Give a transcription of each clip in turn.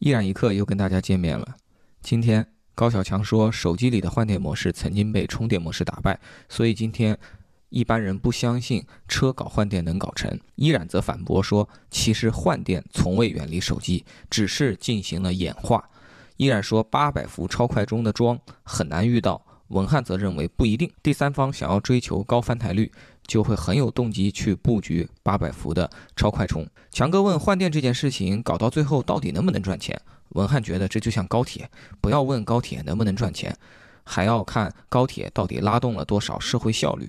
依然一刻又跟大家见面了。今天高小强说，手机里的换电模式曾经被充电模式打败，所以今天一般人不相信车搞换电能搞成。依然则反驳说，其实换电从未远离手机，只是进行了演化。依然说，八百伏超快充的桩很难遇到。文翰则认为不一定，第三方想要追求高翻台率，就会很有动机去布局八百伏的超快充。强哥问换电这件事情搞到最后到底能不能赚钱？文翰觉得这就像高铁，不要问高铁能不能赚钱，还要看高铁到底拉动了多少社会效率，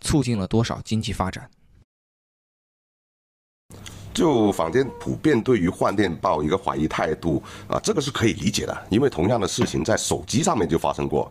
促进了多少经济发展。就坊间普遍对于换电抱一个怀疑态度啊，这个是可以理解的，因为同样的事情在手机上面就发生过。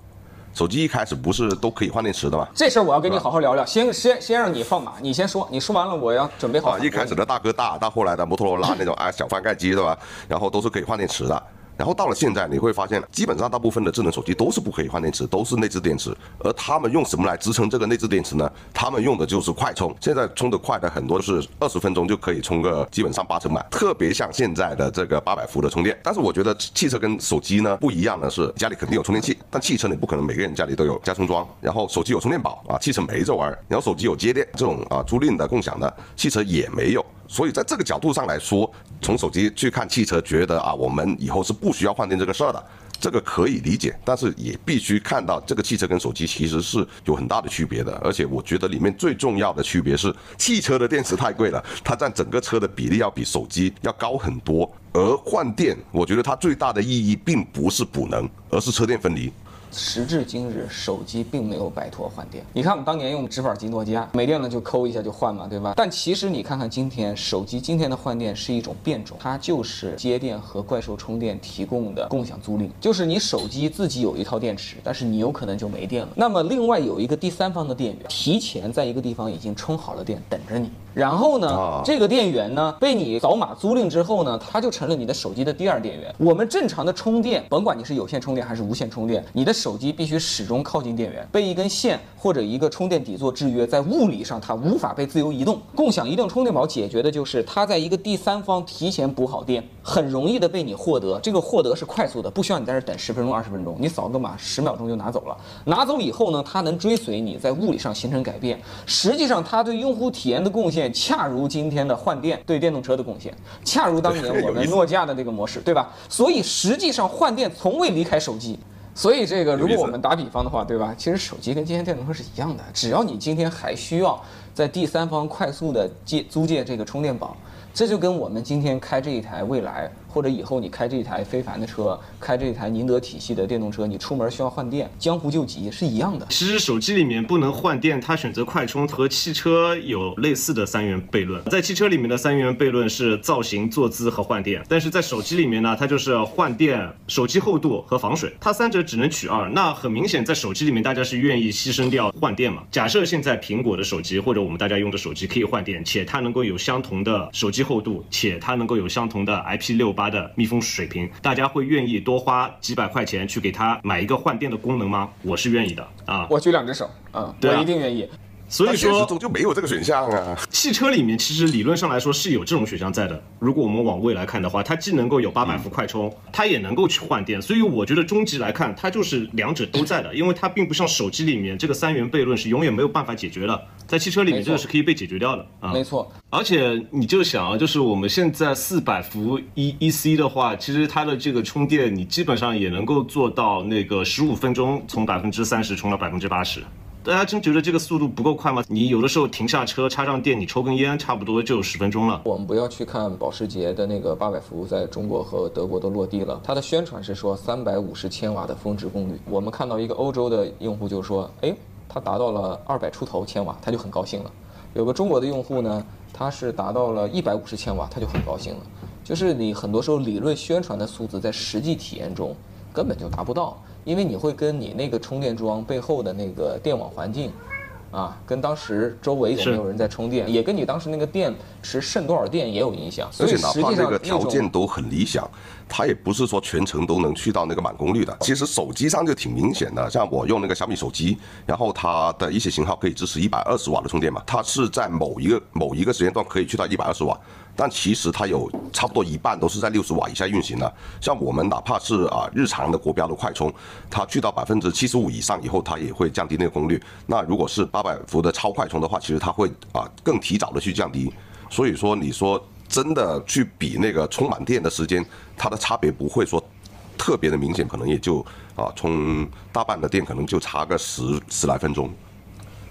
手机一开始不是都可以换电池的吗？这事儿我要跟你好好聊聊。先先先让你放马，你先说，你说完了我要准备好。啊，一开始的大哥大，到后来的摩托罗拉那种 啊小翻盖机，对吧？然后都是可以换电池的。然后到了现在，你会发现，基本上大部分的智能手机都是不可以换电池，都是内置电池。而他们用什么来支撑这个内置电池呢？他们用的就是快充。现在充的快的很多都是二十分钟就可以充个基本上八成满，特别像现在的这个八百伏的充电。但是我觉得汽车跟手机呢不一样的是，家里肯定有充电器，但汽车你不可能每个人家里都有加充桩。然后手机有充电宝啊，汽车没这玩意儿。然后手机有接电这种啊租赁的共享的，汽车也没有。所以在这个角度上来说，从手机去看汽车，觉得啊，我们以后是不需要换电这个事儿的，这个可以理解。但是也必须看到，这个汽车跟手机其实是有很大的区别的。而且我觉得里面最重要的区别是，汽车的电池太贵了，它占整个车的比例要比手机要高很多。而换电，我觉得它最大的意义并不是补能，而是车电分离。时至今日，手机并没有摆脱换电。你看，我们当年用直板机诺基亚，没电了就抠一下就换嘛，对吧？但其实你看看今天手机今天的换电是一种变种，它就是接电和怪兽充电提供的共享租赁，就是你手机自己有一套电池，但是你有可能就没电了。那么另外有一个第三方的电源，提前在一个地方已经充好了电，等着你。然后呢，这个电源呢被你扫码租赁之后呢，它就成了你的手机的第二电源。我们正常的充电，甭管你是有线充电还是无线充电，你的手机必须始终靠近电源，被一根线或者一个充电底座制约，在物理上它无法被自由移动。共享移动充电宝解决的就是它在一个第三方提前补好电，很容易的被你获得。这个获得是快速的，不需要你在这等十分钟、二十分钟，你扫个码，十秒钟就拿走了。拿走以后呢，它能追随你在物理上形成改变。实际上，它对用户体验的贡献，恰如今天的换电对电动车的贡献，恰如当年 我们诺基亚的这个模式，对吧？所以实际上换电从未离开手机。所以这个，如果我们打比方的话，对吧？其实手机跟今天电动车是一样的，只要你今天还需要在第三方快速的借租借这个充电宝，这就跟我们今天开这一台未来。或者以后你开这一台非凡的车，开这一台宁德体系的电动车，你出门需要换电，江湖救急是一样的。其实手机里面不能换电，它选择快充和汽车有类似的三元悖论。在汽车里面的三元悖论是造型、坐姿和换电，但是在手机里面呢，它就是换电、手机厚度和防水，它三者只能取二。那很明显，在手机里面大家是愿意牺牲掉换电嘛？假设现在苹果的手机或者我们大家用的手机可以换电，且它能够有相同的手机厚度，且它能够有相同的 IP 六八的密封水平，大家会愿意多花几百块钱去给它买一个换电的功能吗？我是愿意的啊！我举两只手，嗯，我一定愿意。所以说就没有这个选项啊。汽车里面其实理论上来说是有这种选项在的。如果我们往未来看的话，它既能够有八百伏快充，它也能够去换电。所以我觉得终极来看，它就是两者都在的，因为它并不像手机里面这个三元悖论是永远没有办法解决的，在汽车里面这个是可以被解决掉的啊。没错。而且你就想啊，就是我们现在四百伏 E E C 的话，其实它的这个充电，你基本上也能够做到那个十五分钟从百分之三十充到百分之八十。大家真觉得这个速度不够快吗？你有的时候停下车插上电，你抽根烟，差不多就十分钟了。我们不要去看保时捷的那个八百伏，在中国和德国都落地了。它的宣传是说三百五十千瓦的峰值功率。我们看到一个欧洲的用户就说，哎，它达到了二百出头千瓦，他就很高兴了。有个中国的用户呢，他是达到了一百五十千瓦，他就很高兴了。就是你很多时候理论宣传的数字，在实际体验中根本就达不到。因为你会跟你那个充电桩背后的那个电网环境，啊，跟当时周围有没有人在充电，也跟你当时那个电池剩多少电也有影响。而且哪怕这个条件都很理想，它也不是说全程都能去到那个满功率的。其实手机上就挺明显的，像我用那个小米手机，然后它的一些型号可以支持一百二十瓦的充电嘛，它是在某一个某一个时间段可以去到一百二十瓦。但其实它有差不多一半都是在六十瓦以下运行的。像我们哪怕是啊日常的国标的快充，它去到百分之七十五以上以后，它也会降低那个功率。那如果是八百伏的超快充的话，其实它会啊更提早的去降低。所以说，你说真的去比那个充满电的时间，它的差别不会说特别的明显，可能也就啊充大半的电可能就差个十十来分钟。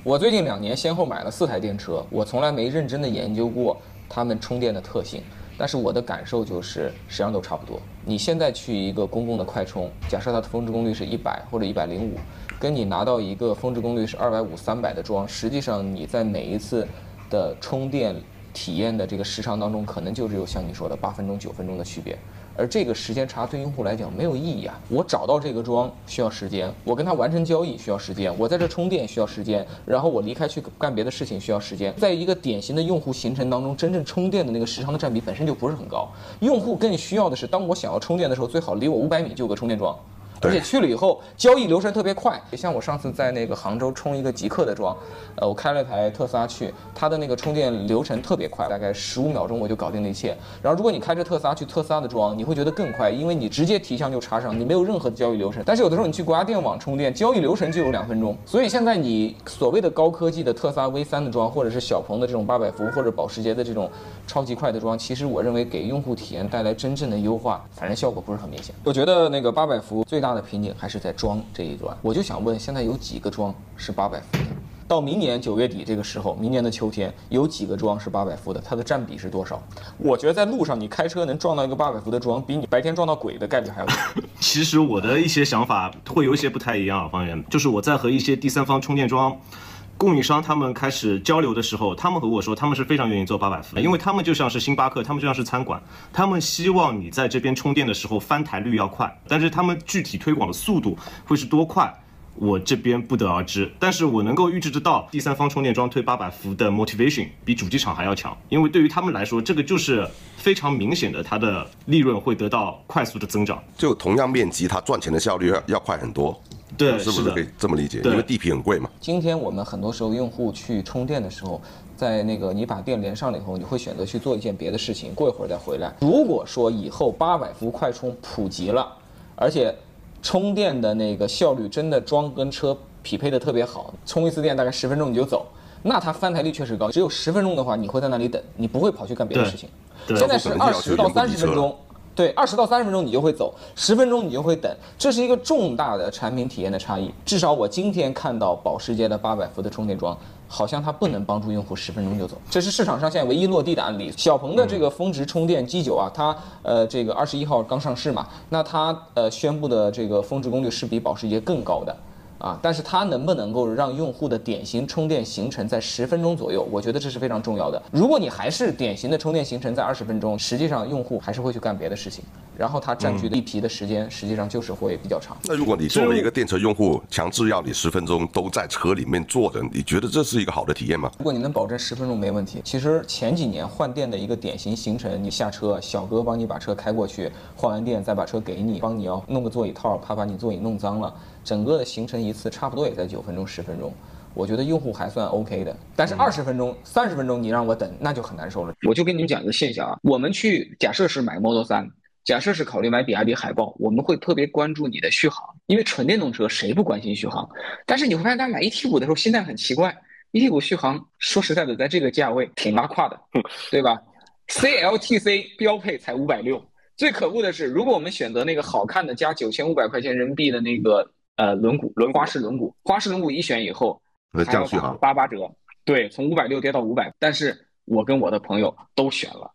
我最近两年先后买了四台电车，我从来没认真的研究过它们充电的特性，但是我的感受就是实际上都差不多。你现在去一个公共的快充，假设它的峰值功率是一百或者一百零五，跟你拿到一个峰值功率是二百五、三百的桩，实际上你在每一次的充电体验的这个时长当中，可能就只有像你说的八分钟、九分钟的区别。而这个时间差对用户来讲没有意义啊！我找到这个桩需要时间，我跟他完成交易需要时间，我在这充电需要时间，然后我离开去干别的事情需要时间。在一个典型的用户行程当中，真正充电的那个时长的占比本身就不是很高。用户更需要的是，当我想要充电的时候，最好离我五百米就有个充电桩。而且去了以后，交易流程特别快。像我上次在那个杭州充一个极客的桩，呃，我开了台特斯拉去，它的那个充电流程特别快，大概十五秒钟我就搞定了一切。然后如果你开着特斯拉去特斯拉的桩，你会觉得更快，因为你直接提箱就插上，你没有任何的交易流程。但是有的时候你去国家电网充电，交易流程就有两分钟。所以现在你所谓的高科技的特斯拉 V 三的桩，或者是小鹏的这种八百伏，或者保时捷的这种超级快的桩，其实我认为给用户体验带来真正的优化，反正效果不是很明显。我觉得那个八百伏最大。大的瓶颈还是在装这一端，我就想问，现在有几个桩是八百伏的？到明年九月底这个时候，明年的秋天有几个桩是八百伏的？它的占比是多少？我觉得在路上你开车能撞到一个八百伏的桩，比你白天撞到鬼的概率还要大。其实我的一些想法会有一些不太一样，方圆，就是我在和一些第三方充电桩。供应商他们开始交流的时候，他们和我说，他们是非常愿意做八百伏的，因为他们就像是星巴克，他们就像是餐馆，他们希望你在这边充电的时候翻台率要快，但是他们具体推广的速度会是多快，我这边不得而知。但是我能够预知得到，第三方充电桩推八百伏的 motivation 比主机厂还要强，因为对于他们来说，这个就是非常明显的，它的利润会得到快速的增长。就同样面积，它赚钱的效率要要快很多。对，是不是可以这么理解？因为地皮很贵嘛。今天我们很多时候用户去充电的时候，在那个你把电连上了以后，你会选择去做一件别的事情，过一会儿再回来。如果说以后八百伏快充普及了，而且充电的那个效率真的装跟车匹配的特别好，充一次电大概十分钟你就走，那它翻台率确实高。只有十分钟的话，你会在那里等，你不会跑去干别的事情。现在是二十到三十分钟。对，二十到三十分钟你就会走，十分钟你就会等，这是一个重大的产品体验的差异。至少我今天看到保时捷的八百伏的充电桩，好像它不能帮助用户十分钟就走，这是市场上现在唯一落地的案例。小鹏的这个峰值充电 G 九啊，它呃这个二十一号刚上市嘛，那它呃宣布的这个峰值功率是比保时捷更高的。啊，但是它能不能够让用户的典型充电行程在十分钟左右？我觉得这是非常重要的。如果你还是典型的充电行程在二十分钟，实际上用户还是会去干别的事情，然后它占据的一批的时间实际上就是会比较长。那如果你作为一个电车用户，强制要你十分钟都在车里面坐着，你觉得这是一个好的体验吗？如果你能保证十分钟没问题，其实前几年换电的一个典型行程，你下车，小哥帮你把车开过去，换完电再把车给你，帮你要弄个座椅套，怕把你座椅弄脏了。整个的行程一次差不多也在九分钟十分钟，我觉得用户还算 OK 的。但是二十分钟、三十分钟你让我等，那就很难受了。我就跟你们讲一个现象啊，我们去假设是买 Model 3，假设是考虑买比亚迪海豹，我们会特别关注你的续航，因为纯电动车谁不关心续航？但是你会发现，大家买 ET 五的时候心态很奇怪，ET 五续航说实在的，在这个价位挺拉胯的，对吧？CLTC 标配才五百六，最可恶的是，如果我们选择那个好看的加九千五百块钱人民币的那个。呃，轮毂轮花式轮毂，花式轮毂一选以后，降续航八八折，对，从五百六跌到五百。但是我跟我的朋友都选了，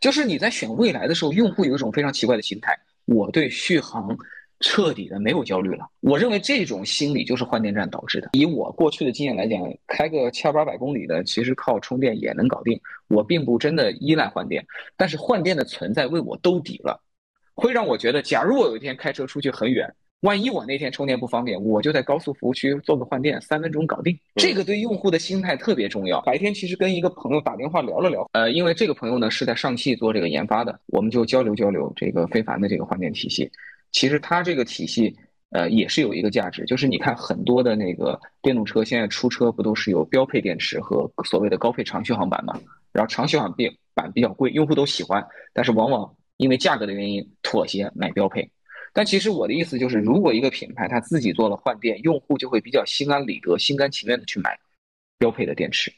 就是你在选未来的时候，用户有一种非常奇怪的心态，我对续航彻底的没有焦虑了。我认为这种心理就是换电站导致的。以我过去的经验来讲，开个七八百公里的，其实靠充电也能搞定。我并不真的依赖换电，但是换电的存在为我兜底了，会让我觉得，假如我有一天开车出去很远。万一我那天充电不方便，我就在高速服务区做个换电，三分钟搞定。这个对用户的心态特别重要。白天其实跟一个朋友打电话聊了聊，呃，因为这个朋友呢是在上汽做这个研发的，我们就交流交流这个非凡的这个换电体系。其实它这个体系，呃，也是有一个价值，就是你看很多的那个电动车现在出车不都是有标配电池和所谓的高配长续航版嘛？然后长续航变版比较贵，用户都喜欢，但是往往因为价格的原因妥协买标配。但其实我的意思就是，如果一个品牌它自己做了换电，用户就会比较心安理得、心甘情愿的去买标配的电池。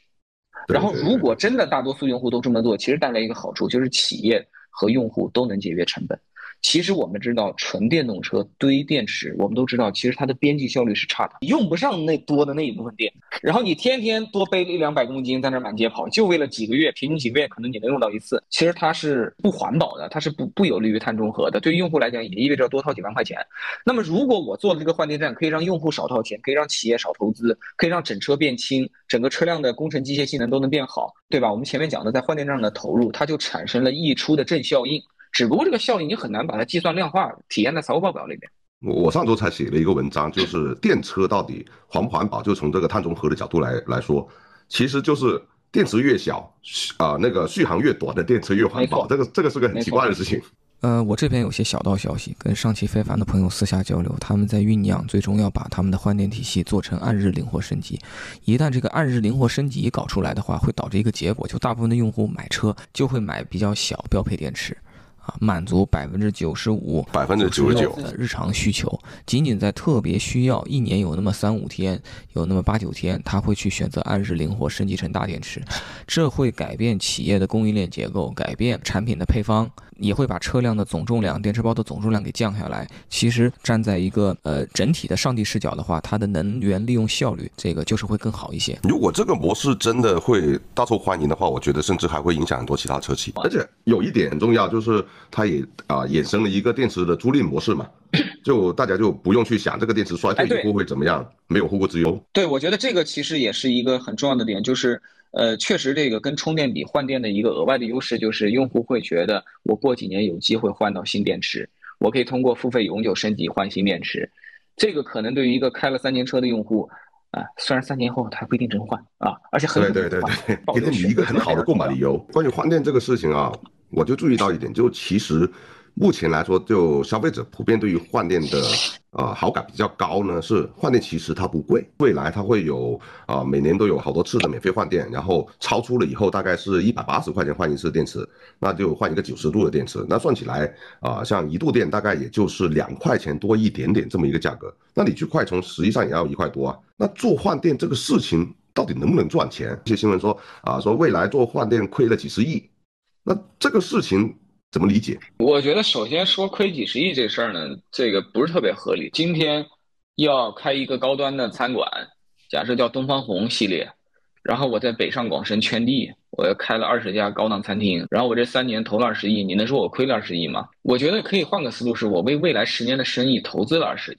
然后，如果真的大多数用户都这么做，其实带来一个好处就是企业和用户都能节约成本。其实我们知道，纯电动车堆电池，我们都知道，其实它的边际效率是差的，用不上那多的那一部分电。然后你天天多背一两百公斤在那满街跑，就为了几个月，平均几个月可能你能用到一次。其实它是不环保的，它是不不有利于碳中和的。对于用户来讲，也意味着多掏几万块钱。那么如果我做的这个换电站可以让用户少掏钱，可以让企业少投资，可以让整车变轻，整个车辆的工程机械性能都能变好，对吧？我们前面讲的在换电站的投入，它就产生了溢出的正效应。只不过这个效应你很难把它计算量化，体现在财务报表里面。我我上周才写了一个文章，就是电车到底环不环保？就从这个碳中和的角度来来说，其实就是电池越小，啊，那个续航越短的电车越环保。这个这个是个很奇怪的事情。呃，我这边有些小道消息，跟上汽非凡的朋友私下交流，他们在酝酿，最终要把他们的换电体系做成按日灵活升级。一旦这个按日灵活升级搞出来的话，会导致一个结果，就大部分的用户买车就会买比较小标配电池。啊，满足百分之九十五、百分之九十九的日常需求，仅仅在特别需要，一年有那么三五天，有那么八九天，他会去选择按时灵活升级成大电池，这会改变企业的供应链结构，改变产品的配方。也会把车辆的总重量、电池包的总重量给降下来。其实站在一个呃整体的上帝视角的话，它的能源利用效率这个就是会更好一些。如果这个模式真的会大受欢迎的话，我觉得甚至还会影响很多其他车企。而且有一点很重要，就是它也啊衍生了一个电池的租赁模式嘛，就大家就不用去想这个电池衰退以后会怎么样，没有后顾之忧。对，我觉得这个其实也是一个很重要的点，就是。呃，确实，这个跟充电比换电的一个额外的优势，就是用户会觉得我过几年有机会换到新电池，我可以通过付费永久升级换新电池。这个可能对于一个开了三年车的用户，啊，虽然三年后他不一定真换啊，而且很对对对对，给了你一个很好的购买理由。关于换电这个事情啊，我就注意到一点，就其实。目前来说，就消费者普遍对于换电的啊好感比较高呢。是换电其实它不贵，未来它会有啊每年都有好多次的免费换电，然后超出了以后大概是一百八十块钱换一次电池，那就换一个九十度的电池。那算起来啊，像一度电大概也就是两块钱多一点点这么一个价格。那你去快充实际上也要一块多啊。那做换电这个事情到底能不能赚钱？一些新闻说啊说未来做换电亏了几十亿，那这个事情。怎么理解？我觉得首先说亏几十亿这事儿呢，这个不是特别合理。今天要开一个高端的餐馆，假设叫东方红系列，然后我在北上广深圈地，我要开了二十家高档餐厅，然后我这三年投了二十亿，你能说我亏了二十亿吗？我觉得可以换个思路，是我为未来十年的生意投资了二十亿，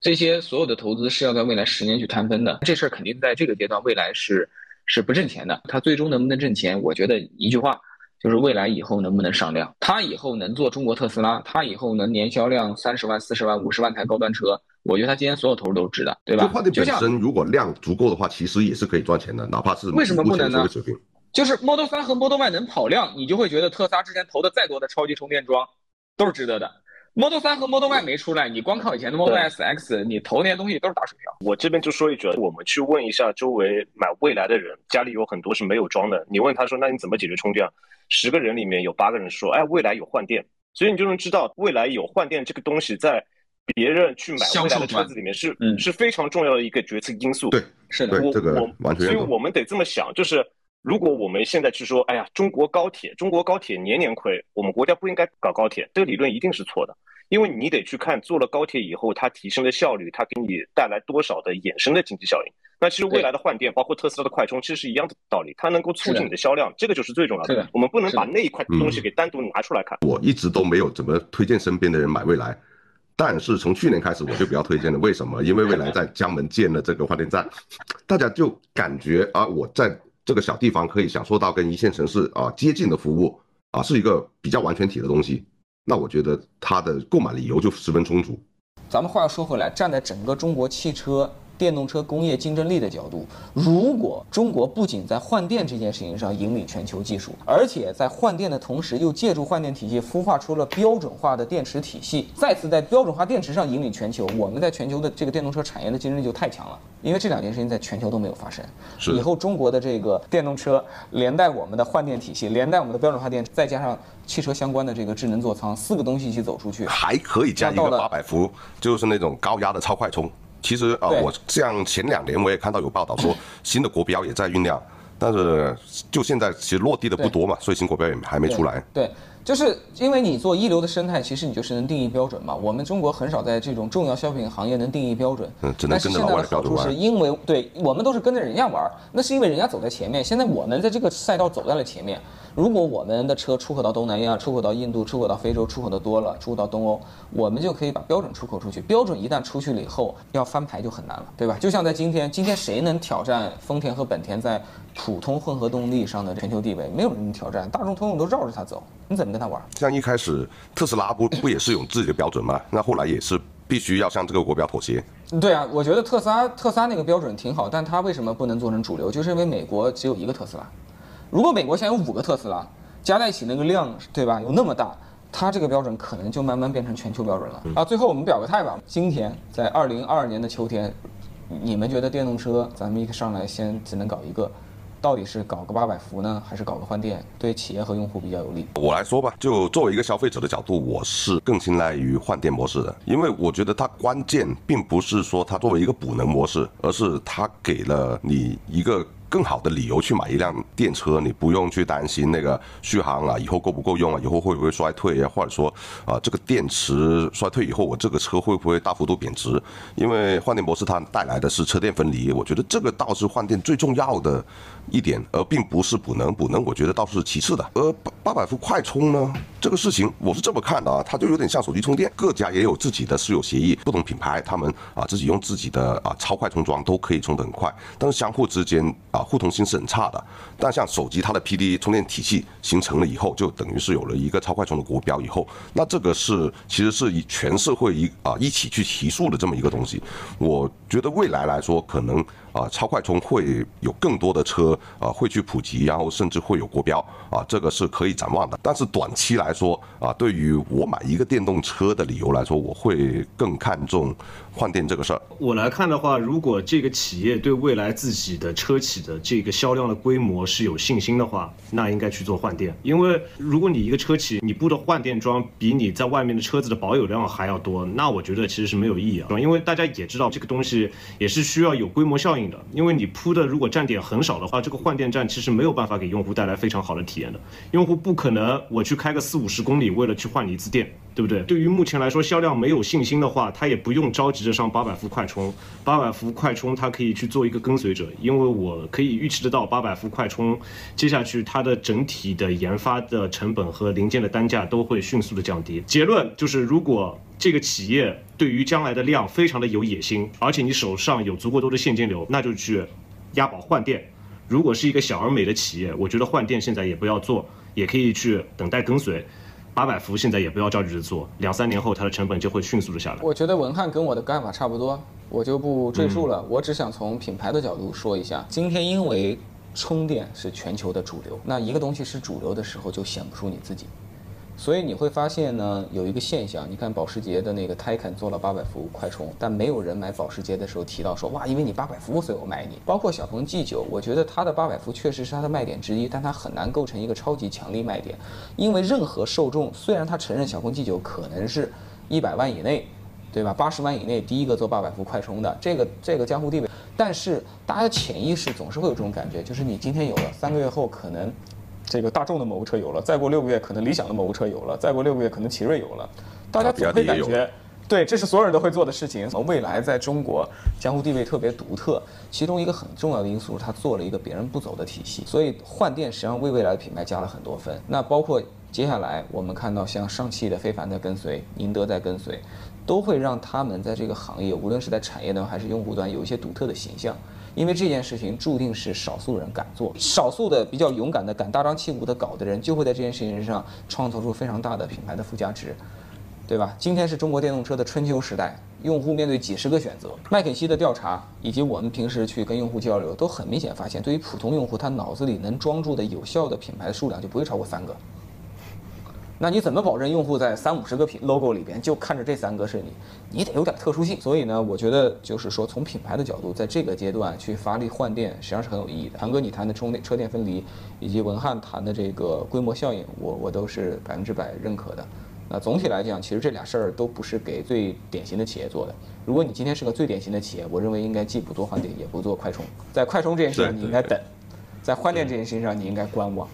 这些所有的投资是要在未来十年去摊分的，这事儿肯定在这个阶段未来是是不挣钱的。它最终能不能挣钱？我觉得一句话。就是未来以后能不能上量？它以后能做中国特斯拉，它以后能年销量三十万、四十万、五十万台高端车，我觉得它今天所有投入都是值的，对吧？话题本身如果量足够的话，其实也是可以赚钱的，哪怕是为什么不能呢？就是 Model 3和 Model Y 能跑量，你就会觉得特斯拉之前投的再多的超级充电桩都是值得的。Model 3和 Model Y 没出来，你光靠以前的 Model S、X，你投那些东西都是打水漂。我这边就说一句，我们去问一下周围买蔚来的人，家里有很多是没有装的，你问他说，那你怎么解决充电？十个人里面有八个人说，哎，未来有换电，所以你就能知道未来有换电这个东西在别人去买未来的车子里面是是非常重要的一个决策因素。对，是的，我我所以我们得这么想，就是如果我们现在去说，哎呀，中国高铁，中国高铁年年亏，我们国家不应该搞高铁，这个理论一定是错的。因为你得去看，做了高铁以后，它提升的效率，它给你带来多少的衍生的经济效应。那其实未来的换电，包括特斯拉的快充，其实是一样的道理，它能够促进你的销量，这个就是最重要的。我们不能把那一块东西给单独拿出来看。我一直都没有怎么推荐身边的人买蔚来，但是从去年开始我就比较推荐了。为什么？因为未来在江门建了这个换电站，大家就感觉啊，我在这个小地方可以享受到跟一线城市啊接近的服务啊，是一个比较完全体的东西。那我觉得它的购买理由就十分充足。咱们话要说回来，站在整个中国汽车电动车工业竞争力的角度，如果中国不仅在换电这件事情上引领全球技术，而且在换电的同时又借助换电体系孵化出了标准化的电池体系，再次在标准化电池上引领全球，我们在全球的这个电动车产业的竞争力就太强了。因为这两件事情在全球都没有发生。是以后中国的这个电动车，连带我们的换电体系，连带我们的标准化电，再加上汽车相关的这个智能座舱，四个东西一起走出去，还可以加一个八百伏，就是那种高压的超快充。其实啊、对我像前两年我也看到有报道说，新的国标也在酝酿，但是就现在其实落地的不多嘛，所以新国标也还没出来。对，就是因为你做一流的生态，其实你就是能定义标准嘛。我们中国很少在这种重要消费品行业能定义标准，嗯只能但是现在跟着老外的好处是的标准玩因为对我们都是跟着人家玩，那是因为人家走在前面。现在我们在这个赛道走在了前面。如果我们的车出口到东南亚、出口到印度、出口到非洲、出口的多了，出口到东欧，我们就可以把标准出口出去。标准一旦出去了以后，要翻牌就很难了，对吧？就像在今天，今天谁能挑战丰田和本田在普通混合动力上的全球地位？没有人能挑战，大众通用都绕着它走，你怎么跟他玩？像一开始特斯拉不不也是有自己的标准吗？那后来也是必须要向这个国标妥协。对啊，我觉得特斯拉特斯拉那个标准挺好，但它为什么不能做成主流？就是因为美国只有一个特斯拉，如果美国现在有五个特斯拉，加在一起那个量，对吧？有那么大，它这个标准可能就慢慢变成全球标准了啊。最后我们表个态吧，今天在二零二二年的秋天，你们觉得电动车咱们一上来先只能搞一个，到底是搞个八百伏呢，还是搞个换电，对企业和用户比较有利？我来说吧，就作为一个消费者的角度，我是更青睐于换电模式的，因为我觉得它关键并不是说它作为一个补能模式，而是它给了你一个。更好的理由去买一辆电车，你不用去担心那个续航啊，以后够不够用啊，以后会不会衰退啊，或者说啊，这个电池衰退以后，我这个车会不会大幅度贬值？因为换电模式它带来的是车电分离，我觉得这个倒是换电最重要的一点，而并不是补能。补能我觉得倒是其次的。而八八百伏快充呢，这个事情我是这么看的啊，它就有点像手机充电，各家也有自己的私有协议，不同品牌他们啊自己用自己的啊超快充桩都可以充得很快，但是相互之间啊互通性是很差的。但像手机它的 PD 充电体系形成了以后，就等于是有了一个超快充的国标以后，那这个是其实是以全社会一啊一起去提速的这么一个东西。我觉得未来来说，可能啊超快充会有更多的车啊会去普及，然后甚至会有国标啊，这个是可以展望的。但是短期来说啊，对于我买一个电动车的理由来说，我会更看重换电这个事儿。我来看的话，如果这个企业对未来自己的车企的这个销量的规模是有信心的话，那应该去做换电。因为如果你一个车企你布的换电桩比你在外面的车子的保有量还要多，那我觉得其实是没有意义啊。因为大家也知道这个东西也是需要有规模效应的。因为你铺的如果站点很少的话，这个换电站其实没有办法给用户带来非常好的体验的。用户不可能我去开个四五十公里为了去换一次电。对不对？对于目前来说，销量没有信心的话，他也不用着急着上八百伏快充。八百伏快充，它可以去做一个跟随者，因为我可以预期得到八百伏快充，接下去它的整体的研发的成本和零件的单价都会迅速的降低。结论就是，如果这个企业对于将来的量非常的有野心，而且你手上有足够多的现金流，那就去押宝换电。如果是一个小而美的企业，我觉得换电现在也不要做，也可以去等待跟随。八百伏现在也不要着急着做，两三年后它的成本就会迅速的下来。我觉得文翰跟我的看法差不多，我就不赘述了。我只想从品牌的角度说一下，今天因为充电是全球的主流，那一个东西是主流的时候，就显不出你自己。所以你会发现呢，有一个现象，你看保时捷的那个 Taycan 做了八百伏快充，但没有人买保时捷的时候提到说，哇，因为你八百伏，所以我买你。包括小鹏 G9，我觉得它的八百伏确实是它的卖点之一，但它很难构成一个超级强力卖点，因为任何受众，虽然他承认小鹏 G9 可能是一百万以内。对吧？八十万以内第一个做八百伏快充的，这个这个江湖地位，但是大家潜意识总是会有这种感觉，就是你今天有了，三个月后可能这个大众的某个车有了，再过六个月可能理想的某个车有了，再过六个月可能奇瑞有了，大家总会感觉，对，这是所有人都会做的事情。未来在中国江湖地位特别独特，其中一个很重要的因素是它做了一个别人不走的体系，所以换电实际上为未来的品牌加了很多分。那包括接下来我们看到像上汽的非凡在跟随，宁德在跟随。都会让他们在这个行业，无论是在产业端还是用户端，有一些独特的形象。因为这件事情注定是少数人敢做，少数的比较勇敢的、敢大张旗鼓的搞的人，就会在这件事情上创造出非常大的品牌的附加值，对吧？今天是中国电动车的春秋时代，用户面对几十个选择。麦肯锡的调查以及我们平时去跟用户交流，都很明显发现，对于普通用户，他脑子里能装住的有效的品牌数量就不会超过三个。那你怎么保证用户在三五十个品 logo 里边就看着这三个是你？你得有点特殊性。所以呢，我觉得就是说从品牌的角度，在这个阶段去发力换电，实际上是很有意义的。唐哥你谈的充电车电分离，以及文翰谈的这个规模效应，我我都是百分之百认可的。那总体来讲，其实这俩事儿都不是给最典型的企业做的。如果你今天是个最典型的企业，我认为应该既不做换电，也不做快充。在快充这件事上，你应该等；在换电这件事情上，你应该观望，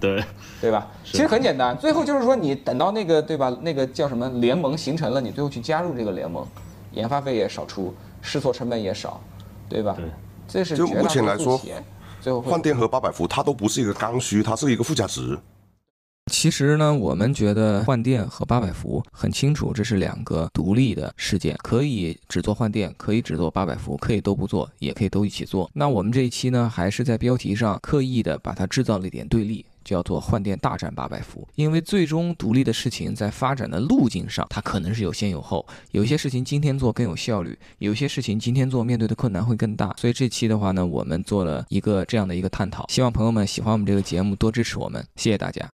对，对吧？其实很简单，最后就是说，你等到那个对吧？那个叫什么联盟形成了，你最后去加入这个联盟，研发费也少出，试错成本也少，对吧？对，这是就目前来说最后换电和八百伏它都不是一个刚需，它是一个附加值。其实呢，我们觉得换电和八百伏很清楚，这是两个独立的事件，可以只做换电，可以只做八百伏，可以都不做，也可以都一起做。那我们这一期呢，还是在标题上刻意的把它制造了一点对立。叫做换电大战八百伏，因为最终独立的事情在发展的路径上，它可能是有先有后，有些事情今天做更有效率，有些事情今天做面对的困难会更大。所以这期的话呢，我们做了一个这样的一个探讨，希望朋友们喜欢我们这个节目，多支持我们，谢谢大家。